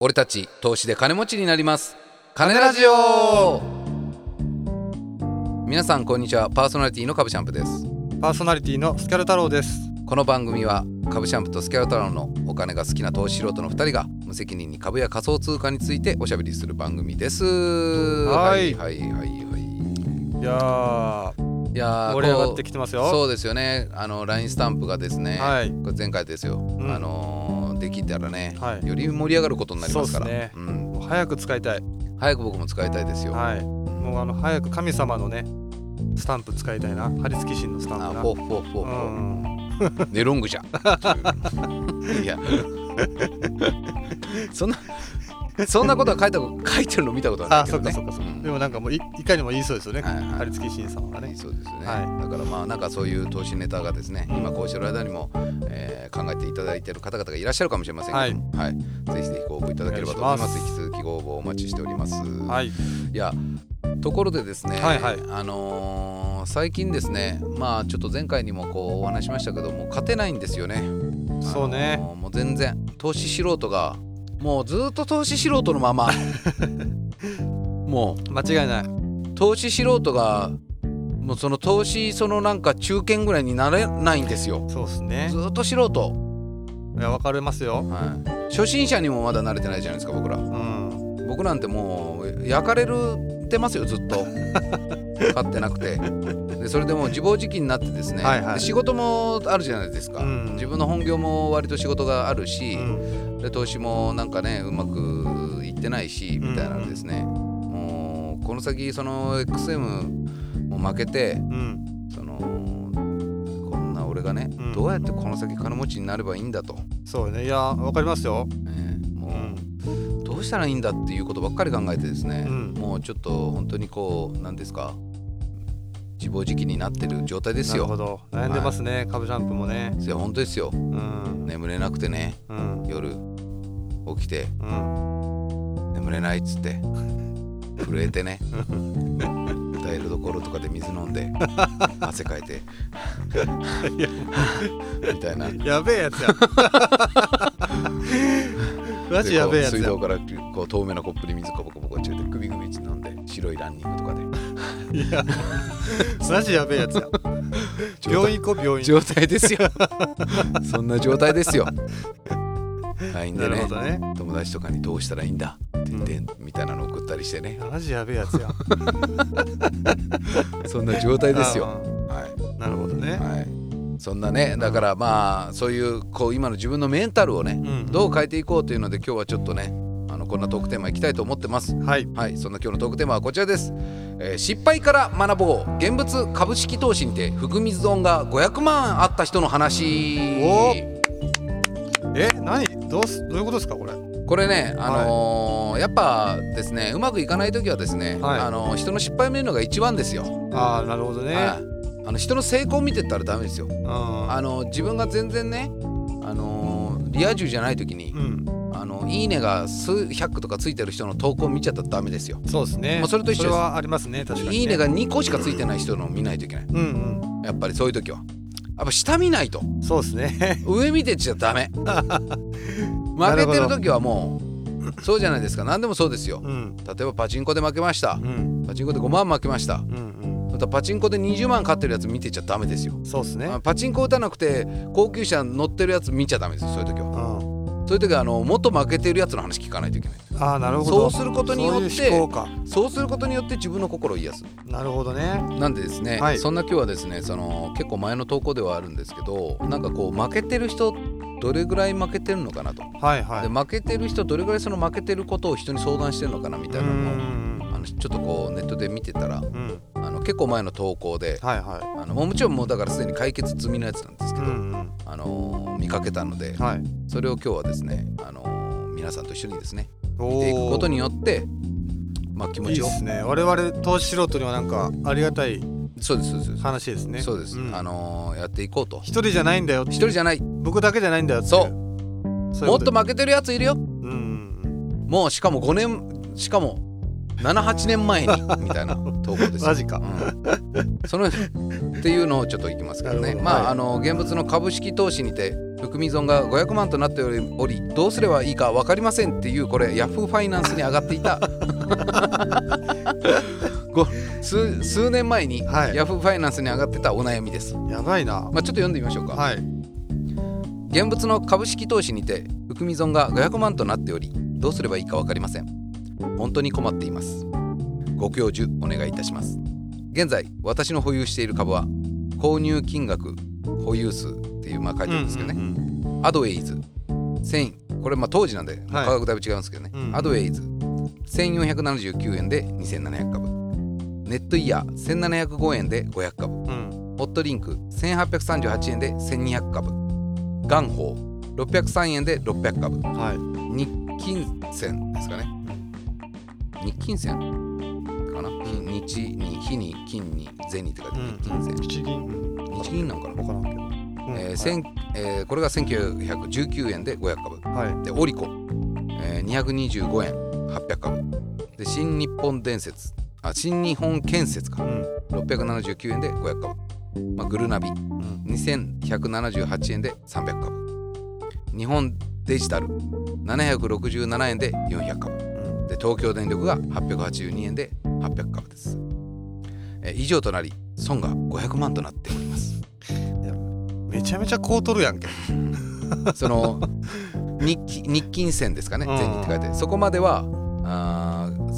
俺たち投資で金持ちになります。金ラジオ。皆さんこんにちは。パーソナリティの株シャンプです。パーソナリティのスキャル太郎です。この番組は株シャンプとスキャル太郎のお金が好きな投資素人の2人が無責任に株や仮想通貨についておしゃべりする番組です。はい。はいはいはいいやー。いやー盛り上がってこきてますよ。うそうですよね。あの LINE スタンプがですね、はい。これ前回ですよ、ん。あのーできたらね、はいより盛り上がることになりますからそうん、早く使いたい。早く僕も使いたいですよ、はい。もうあの早く神様のねスタンプ使いたいな。張り付き神のスタンプな。あフォーフォーフォーフうォーん。ネロングじゃん いや そんなそんなことは書いた書いてるの見たことあ、けどね。そっかそっかそっか。うん。でもなんかもういいかにも言いそうですよね。はいはい。張り付き神様がね。そうですよね、はだからまあなんかそういう投資ネタがですね今こうしてる間にも、えー考えていただいている方々がいらっしゃるかもしれませんけども、はい。ぜひぜひご応募いただければと思います。引き続きご応募お待ちしております、はい。いやところでですね、はいはい。あのー最近ですねまあちょっと前回にもこうお話ししましたけども勝てないんですよね。そうね。あのーもう全然投資素人がもうずっと投資素人のまま も間違いない。う投資素人がもうその投資そのなんか中堅ぐらいになれないんですよそうですねず。っと素人、いやわかりますよ。はい、初心者にもまだ慣れてないじゃないですか僕らうん。僕なんてもう焼かれるてますよずっと 買ってなくてでそれでもう自暴自棄になってですね、はいはいで仕事もあるじゃないですか、うん自分の本業も割と仕事があるしう、ん。で投資もなんかねうまくいってないしみたいなのですね、もうこの先その XM も負けてうん。そのこんな俺がね、うんどうやってこの先金持ちになればいいんだと、そうね。いやわかりますよ。ねうもん。うどうしたらいいんだっていうことばっかり考えてですね、うんもうちょっと本当にこう何ですか自暴自棄になってる状態ですよ。なるほど。悩んでますね。株ジャンプもね。いや本当ですようん。眠れなくてねうん。夜起きてうん。眠れないっつって 震えてね 台所とかで水飲んで 汗かいてみたいなやべえやつや。マジやべえやつ水道。からこう透明なコップに水コポコポコ入れてグビグビって飲んで白いランニングとかでいや、マジやべえやつや。病院行こう、病院。状態ですよ そんな状態ですよ LINE でねね。友達とかにどうしたらいいんだ？って言って、みたいなの送ったりしてねマジやべえやつや。そんな状態ですよあはー。なるほどね。い、はい、そんなねだからまあそういうこう今の自分のメンタルをねうんどう変えていこうというので今日はちょっとねこんなトークテーマいきたいと思ってます。はい。はい。そんな今日のトークテーマはこちらです、えー失敗から学ぼう。現物株式投資にて含み損が500万あった人の話。お。え、何？どうすどういうことですか、これ？これね、あのーやっぱですねうまくいかない時はですね、はい。あのー人の失敗を見るのが一番ですよ、ああ、なるほどね。はい。あの人の成功を見てったらダメですよ、うん。あのー自分が全然ね、あのーリア充じゃない時に、うん。いいねが数百とかついてる人の投稿を見ちゃったらダメですよ、そうですね。まあそれと一緒ですはありますね、確かに、ね。いいねが2個しかついてない人のを見ないといけないうんやっぱりそういう時はやっぱ下見ないとうん。そうですね。上見てちゃダメ 負けてる時はもうそうじゃないですか何でもそうですようん。例えばパチンコで負けましたうん。パチンコで5万負けましたうんまたパチンコで20万勝ってるやつ見てちゃダメですよ、うん。そうですね。あパチンコ打たなくて高級車乗ってるやつ見ちゃダメですよそういう時はうん。そういう時はあのもっと負けてるやつの話聞かないといけないああ、なるほど。そうすることによって。そうすることによって自分の心を癒すなるほどね。なんでですね、はいそんな今日はですねその結構前の投稿ではあるんですけどなんかこう負けてる人どれぐらい負けてるのかなと、はいはい。で負けてる人どれぐらいその負けてることを人に相談してるのかなみたいなのをうんあのちょっとこうネットで見てたらうん。あの結構前の投稿ではいはあのもうもちろんもうだからすでに解決済みのやつなんですい。けど、うんうん。あの見かけたのではい。それを今日はですね、あの皆さんと一緒にですねお見ていくことによってまあ気持ちをいいですね。我々投資素人にはなんかありがたいそうですそうです話ですね。そうです、んあのやっていこうと一人じゃないんだよ。一人じゃない僕だけじゃないんだよってい。そうもっ負けてるやついるようん。もうしかも5年しかも78年前にみたいな投稿ですよ。マジか。うん。そのっていうのをちょっといきますからね。なるほどはい。まああの現物の株式投資にて含み損が500万となっておりどうすればいいか分かりませんっていうこれヤフーファイナンスに上がっていた。ご数数年前にはい。ヤフーファイナンスに上がってたお悩みです、やばいな。まあ、ちょっと読んでみましょうか、はい。現物の株式投資にて含み損が500万となっておりどうすればいいか分かりません本当に困っています。ご教授お願いいたします。現在私の保有している株は購入金額保有数っていうまあ書いてるんですけどね、うんうんアドウェイズ。1000これまあ当時なんでまあ価格だいぶ違うんですけどね、うんアドウェイズ。1479円で2700株。ネットイヤー1705円で500株。うん。ホットリンク1838円で1200株。ガンホー603円で600株。はい。日金銭ですかね日金銭かな、日に日に金に銭って書いてうん日金銭、日銀うん日銀なんかな、分からんけど。うん。えー千えーこれが1919円で500株。はい。でオリコ、えー、225円800株。で新日本伝説。あ新日本建設か。うん。679円で500株、まあ、グルナビ。うん。2178円で300株。日本デジタル。767円で400株。うんで東京電力が882円で800株です、えー以上となり損が500万となっております。めちゃめちゃこうとるやんけ。その日記日金銭ですかねうん。銭って書いて。そこまではあー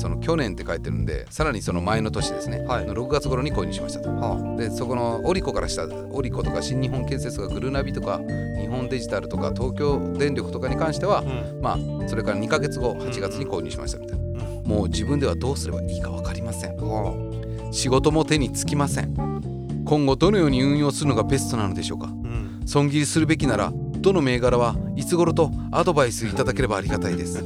その去年って書いてるんでさらにその前の年ですね、はい。の6月頃に購入しました。とはでそこのオリコからしたオリコとか新日本建設とかグルナビとか日本デジタルとか東京電力とかに関してはあうん。まあそれから2ヶ月後8月に購入しましたみたいな。もう自分ではどうすればいいか分かりません。は仕事も手につきません。今後どのように運用するのがベストなのでしょうか。あうん。損切りするべきならどの銘柄はいつ頃とアドバイスいただければありがたいです。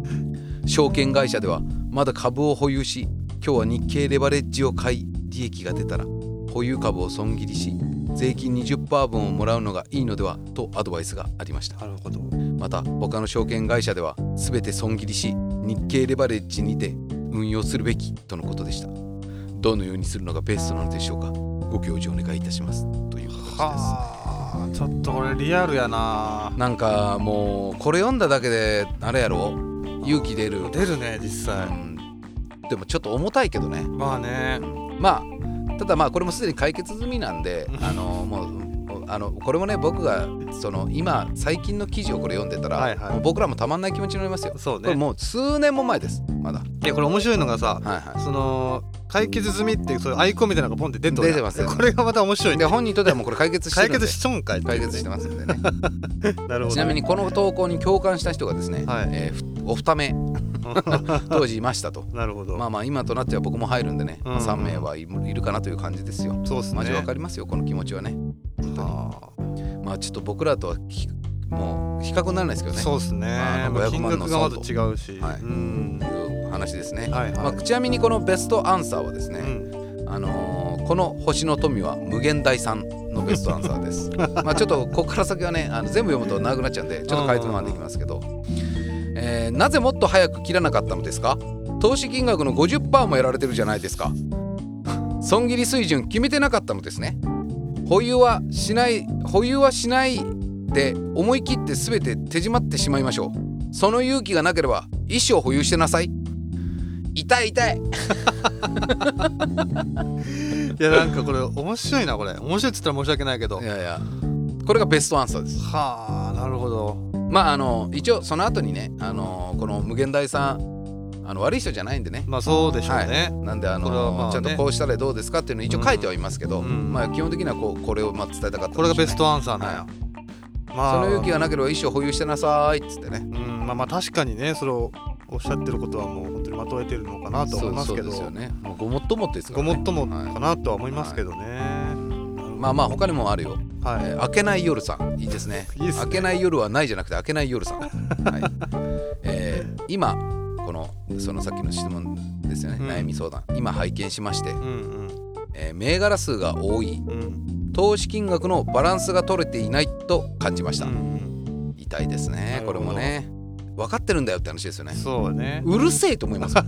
証券会社ではまだ株を保有し今日は日経レバレッジを買い利益が出たら保有株を損切りし税金20%分をもらうのがいいのではとアドバイスがありました。なるほど。また他の証券会社では全て損切りし日経レバレッジにて運用するべきとのことでした。どのようにするのがベストなのでしょうか。ご教授お願いいたします。という形です。はあちょっとこれリアルやな。なんかもうこれ読んだだけであれやろ勇気出る、出るね実際。うん。でもちょっと重たいけどね。まあね。まあただまあこれもすでに解決済みなんでうん。あのもうあのこれもね僕がその今最近の記事をこれ読んでたら、はいはい。もう僕らもたまんない気持ちになりますよ。そうね。これもう数年も前です。まだ。いやこれ面白いのがさはいはその解決済みっていうそういうアイコンみたいなのがポンって出てる出てますこれがまた面白い。いねで本人にとってはもうこれ解決して解決しちょんかい解決してますんでね。なるほどちなみにこの投稿に共感した人がですね、はい。えーふお二目。当時いましたと。なるほど。まあまあ今となっては僕も入るんでね、うん3名はいるかなという感じですよ。そうっすね。マジわかりますよこの気持ちはね。はまあちょっと僕らとはひもう比較にならないですけどね。あそうっすね。500まあ金万の損と。違うし。はい。うん。いう話ですね、はいはい。まあ、ちなみにこのベストアンサーはですね、うん。あのーこの星の富は無限大さんのベストアンサーです。まあちょっとここから先はねあの全部読むと長くなっちゃうんでちょっと回答までいきますけど、えーなぜもっと早く切らなかったのですか？投資金額の50%もやられてるじゃないですか。損切り水準決めてなかったのですね。保有はしない保有はしないで思い切って全て手締まってしまいましょう。その勇気がなければ一生保有してなさい。痛い痛い。いやなんかこれ面白いなこれ。面白いっつったら申し訳ないけど。いやいや。これがベストアンサーです。はあなるほどまああの一応その後にねあのこの無限大さんあの悪い人じゃないんでね。まあそうでしょうはい。ね、なんであのあね。ちゃんとこうしたらどうですかっていうのを一応書いてはいますけど、うんまあ基本的にはこうこれをまあ伝えたかったこれがベストアンサーなんや、はまあその勇気がなければ一生保有してなさいっつってね。うんまあまあ確かにねそれをおっしゃってることはもう本当にまとえてるのかなと思いますけど。そうですよね。ごもっともってですから、ね、ごもっともはいかなとは思いますけどね、まあまあ他にもあるよ、はい、えー明けない夜さん。いいですね。いいですね。明けない夜はないじゃなくて明けない夜さん、はい。えー今このそのさっきの質問ですよね、うん。悩み相談。今拝見しまして、うんえー銘柄数が多い。うん。うん投資金額のバランスが取れていないと感じました、うん痛いですなねこれもね分かってるんだよって話ですよね。そうね。うるせえと思いますよ。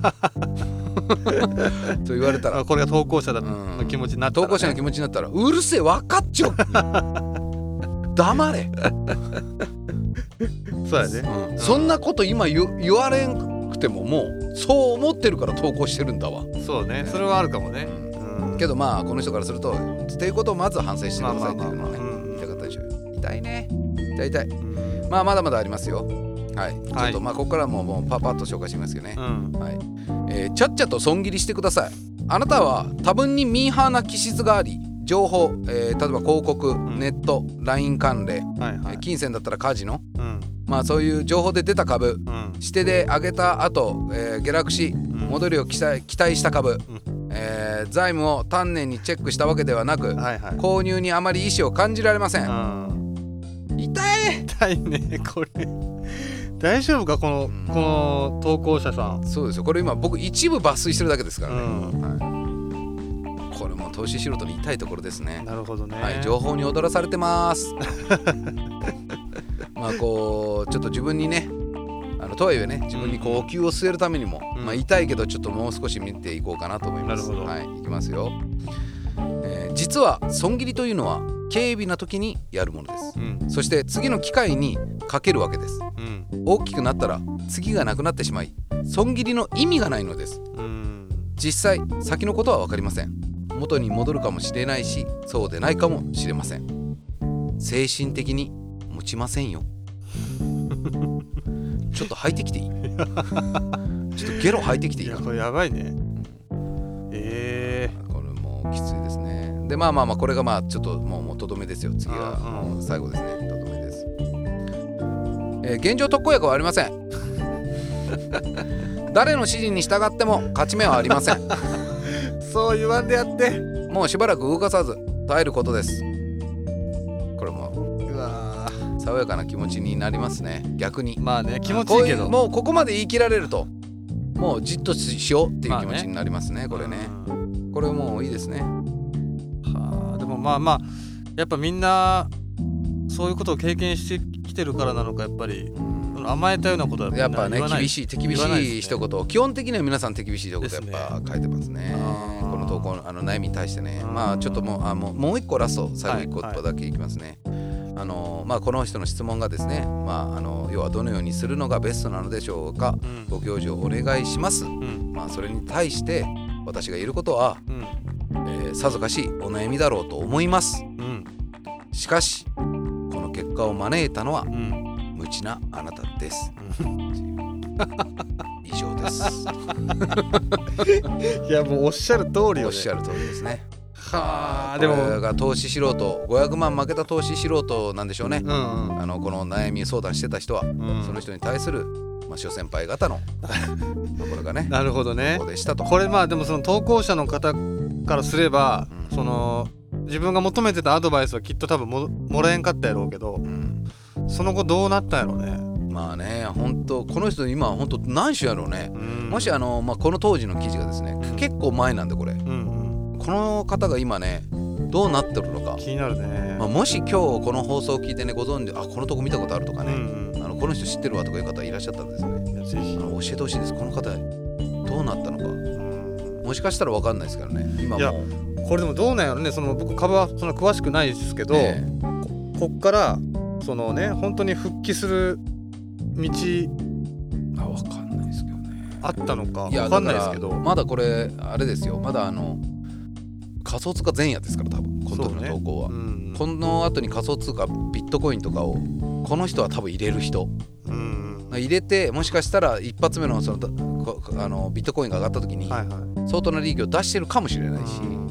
と言われたら。あこれが投稿者だうん。の気持ちになったら、ね、投稿者の気持ちになったらうるせえ分かっちゃう黙れ、そうやね。うん。そんなこと今言言われんくてももうそう思ってるから投稿してるんだわ、そうね。それはあるかもね。うん。けどまあこの人からするとっていうことをまず反省してくださいっていうのをねまあまあまあ。まあうん。言いたかったでしょ。痛いね。痛い痛い。うん。まあまだまだありますよはい、ちょっとはいまあここからももうパパッと紹介しますけどね、うん。はい。えーちゃっちゃと損切りしてください。あなたは多分にミーハーな気質があり情報、えー例えば広告、ん。ネット LINE 関連、はいはい。えー金銭だったらカジノ。うん。まあそういう情報で出た株うん。指定で上げた後、えー下落しん。戻りを期待期待した株、えー財務を丹念にチェックしたわけではなくはいはい。購入にあまり意思を感じられません。うん。痛い。痛いねこれ大丈夫かこのうん。この投稿者さん。そうですよ。これ今僕一部抜粋してるだけですからね、うん。はい、これも投資素人に痛いところですね。なるほどね。はい、情報に踊らされてます。まあこうちょっと自分にねあのとはいえね自分にこうお灸を据えるためにも、うん。まあ痛いけどちょっともう少し見ていこうかなと思います。なるほど。はい、いきますよ、えー実は損切りというのは軽微な時にやるものです。うん。そして次の機会にかけるわけです。うん大きくなったら次がなくなってしまい損切りの意味がないのです。うん。実際先のことは分かりません。元に戻るかもしれないしそうでないかもしれません。精神的に持ちませんよ。ちょっと吐いてきていい？ちょっとゲロ吐いてきていいかいやこれやばいね。えこれもうきついですね。でまあまあまあこれがまあちょっともうもうとどめですよ。次がうんうんもう最後ですねえー現状特効薬はありません。誰の指示に従っても勝ち目はありません。ー、そう言わんでやって。もうしばらく動かさず耐えることです。これもうわ爽やかな気持ちになりますね。逆に。まあね気持ちいいけど。もうここまで言い切られるともうじっとしようっていう気持ちになりますね,、これね。うん。これもういいですね。はあでもまあまあやっぱみんなそういうことを経験してきてるからなのかやっぱり甘えたようなことはやっぱね厳しい手厳しい一言、基本的には皆さん手厳しい一言やっぱ書いてますね。この投稿あの悩みに対してね。うん。まあちょっともうあもうもう一個ラスト最後一個はいだけいきますね、あのまあこの人の質問がですね。まああの要はどのようにするのがベストなのでしょうか。うん。ご教授をお願いします。うん。まあそれに対して私が言えることは、うん。えーさぞかしお悩みだろうと思います。うん。しかしこの結果を招いたのはうん。無知なあなたです。う ん以上です。いやもうおっしゃる通りよ、ね、おっしゃる通りですね。はあででも。もが投資素人500万負けた投資素人なんでしょうね、うんうん。あのこの悩み相談してた人は、うん。その人に対する、まあ、諸先輩方の ところがねなるほどね。ここでしたと。これまあでもその投稿者の方からすれば、うん自分が求めてたアドバイスはきっと多分ももらえんかったやろうけどうんその後どうなったんやろうね、まあね本当この人今本当何種やろうね、うん。もしあの、まあ、この当時の記事がですね、うん。結構前なんでこれ。うんうん。この方が今ねどうなってるのか、気になるね、まあ、もし今日この放送を聞いてねご存知あこのとこ見たことあるとかうね、ん。あのこの人知ってるわとかいう方いらっしゃったらですね。ぜひ。あ、の教えてほしいです。この方どうなったのか。うん。もしかしたら分かんないですからね。今もこれでもどうなんやろね。その僕株はそんな詳しくないですけど、えこっからそのね本当に復帰する道えあ分かんないですけどね。あったのか分かんないですけど。まだこれあれですよ。まだあの仮想通貨前夜ですから多分この時の投稿は、うんこの後に仮想通貨ビットコインとかをこの人は多分入れる人。うん入れてもしかしたら一発目のそのあのビットコインが上がった時に相当な利益を出してるかもしれないし。うん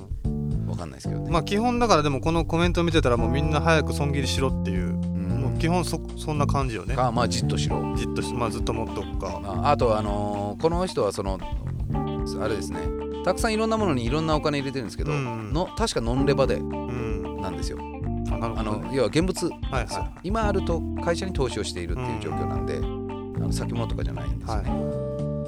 分かんないですけどね、まあ基本だからでもこのコメント見てたらもうみんな早く損切りしろっていう、うん。もう基本そそんな感じよね。かまあじっとしろ。じっとしまあずっと持っとくか。ああとあのーこの人はそのあれですね。たくさんいろんなものにいろんなお金入れてるんですけど、うん。の確かノンレバでうん。なんですよ。あなるあの要は現物。はいは今あると会社に投資をしているっていう状況なんで、あの先物とかじゃないんですよね、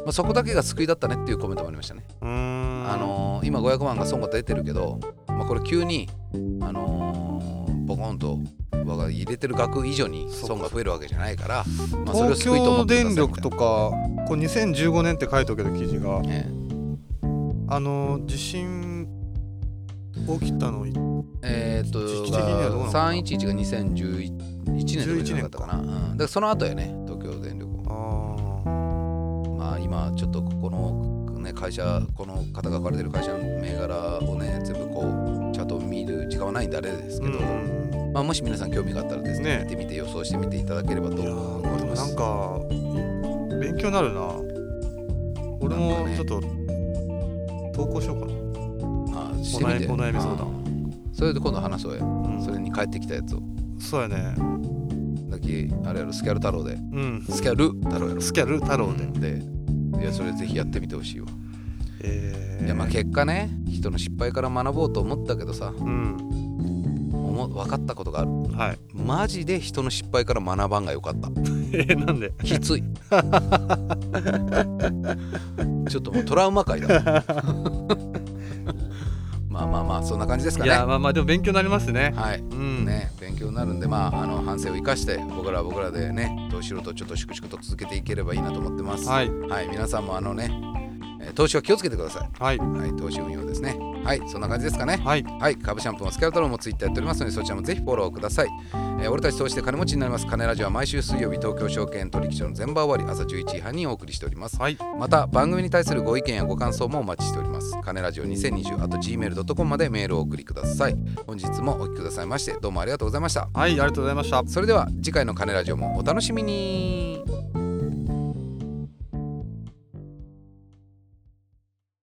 まあ、そこだけが救いだったねっていうコメントもありましたね、あのー今500万が損が出てるけど、まあ、これ急にあのーボコンと我が入れてる額以上に損が増えるわけじゃないから、まあ、それを東救いと思京って電力とかこれ2015年って書いておけど記事が。えあの地震起きたのいえーっと時期的にはどうなのかな？311が2011年とかじゃなかったかな、うん、だからその後やねまあ今ちょっとここの、ね、会社この方が書かれてる会社の銘柄をね全部こうちゃんと見る時間はないんであれですけど、うん。まあ、もし皆さん興味があったらですねね。見てみて予想してみていただければと思います。なんかい勉強になるな。俺もちょっと投稿しようかな、あしてみて。お悩み相談。うんそれで今度話そうやうん。それに帰ってきたやつを。そうやね。だあれやろスキャル太郎で。うん。スキャル太郎やろ。スキャル太郎で、うん。でいやそれぜひやってみてほしいわ、えー、いやまあ結果ね人の失敗から学ぼうと思ったけどさうん。思分かったことがある。はい。マジで人の失敗から学ばんがよかった。えー、なんで？きつい。ちょっともうトラウマ界だ。まあまあまあそんな感じですかね。いやまあまあでも勉強になりますね。はい。うん。ね勉強になるんでまああの反省を生かして僕らは僕らでね投資ろとちょっと粛々と続けていければいいなと思ってます。はい。はい。皆さんもあのねえー投資は気をつけてくださはいい。はい。投資運用ですねはいそんな感じですかね。はい。はい、株シャンプーもスキャルトロンもツイッターやっておりますのでそちらもぜひフォローください、えー俺たち投資で金持ちになります。金ラジオは毎週水曜日東京証券取引所の全場終わり朝11時半にお送りしております。はい。また番組に対するご意見やご感想もお待ちしております。金ラジオ2020あと gmail.com までメールをお送りください。本日もお聞きくださいましてどうもありがとうございました。はいありがとうございました。それでは次回の金ラジオもお楽しみに